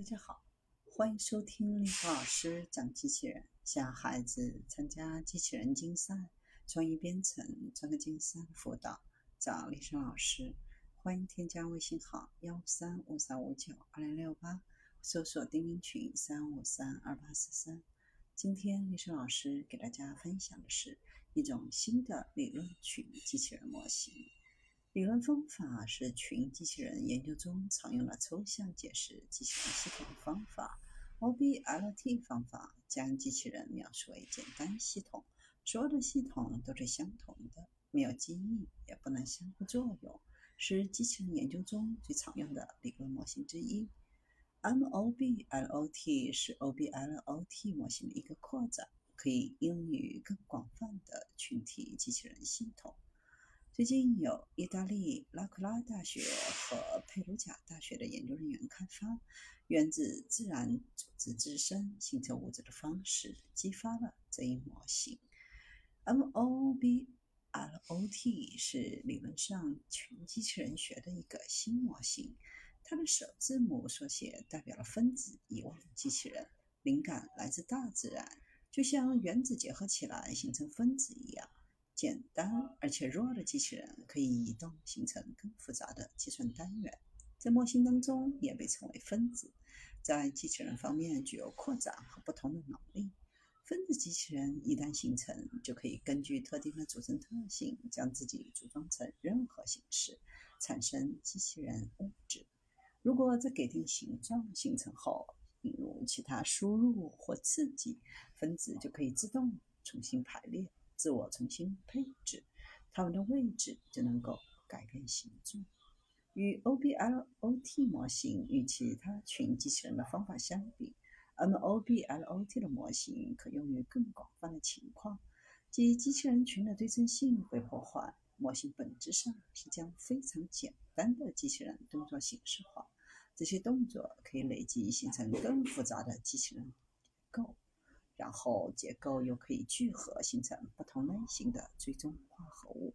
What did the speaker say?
大家好，欢迎收听丽华老师讲机器人。想孩子参加机器人竞赛、创意编程、创客竞赛辅导，找丽莎老师。欢迎添加微信号幺三五三五九二零六八，搜索钉钉群三五三二八四三。今天丽莎老师给大家分享的是一种新的理论群机器人模型。理论方法是群机器人研究中常用的抽象解释机器人系统的方法。OBLT 方法将机器人描述为简单系统，所有的系统都是相同的，没有机密，也不能相互作用，是机器人研究中最常用的理论模型之一。MOBLT 是 OBLT 模型的一个扩展，可以应用于更广泛的群体机器人系统。最近有意大利拉库拉大学和佩鲁贾大学的研究人员开发源自自然组织自身形成物质的方式，激发了这一模型。MOBLOT 是理论上群机器人学的一个新模型，它的首字母缩写代表了分子遗忘机器人。灵感来自大自然，就像原子结合起来形成分子一样。简单而且弱的机器人可以移动，形成更复杂的计算单元，在模型当中也被称为分子。在机器人方面，具有扩展和不同的能力。分子机器人一旦形成，就可以根据特定的组成特性，将自己组装成任何形式，产生机器人物质。如果在给定形状形成后，引入其他输入或刺激，分子就可以自动重新排列。自我重新配置，它们的位置就能够改变形状。与 OBLOT 模型与其他群机器人的方法相比，MOBLOT 的模型可用于更广泛的情况，即机器人群的对称性被破坏。模型本质上是将非常简单的机器人动作形式化，这些动作可以累积形成更复杂的机器人构。然后结构又可以聚合形成不同类型的最终化合物。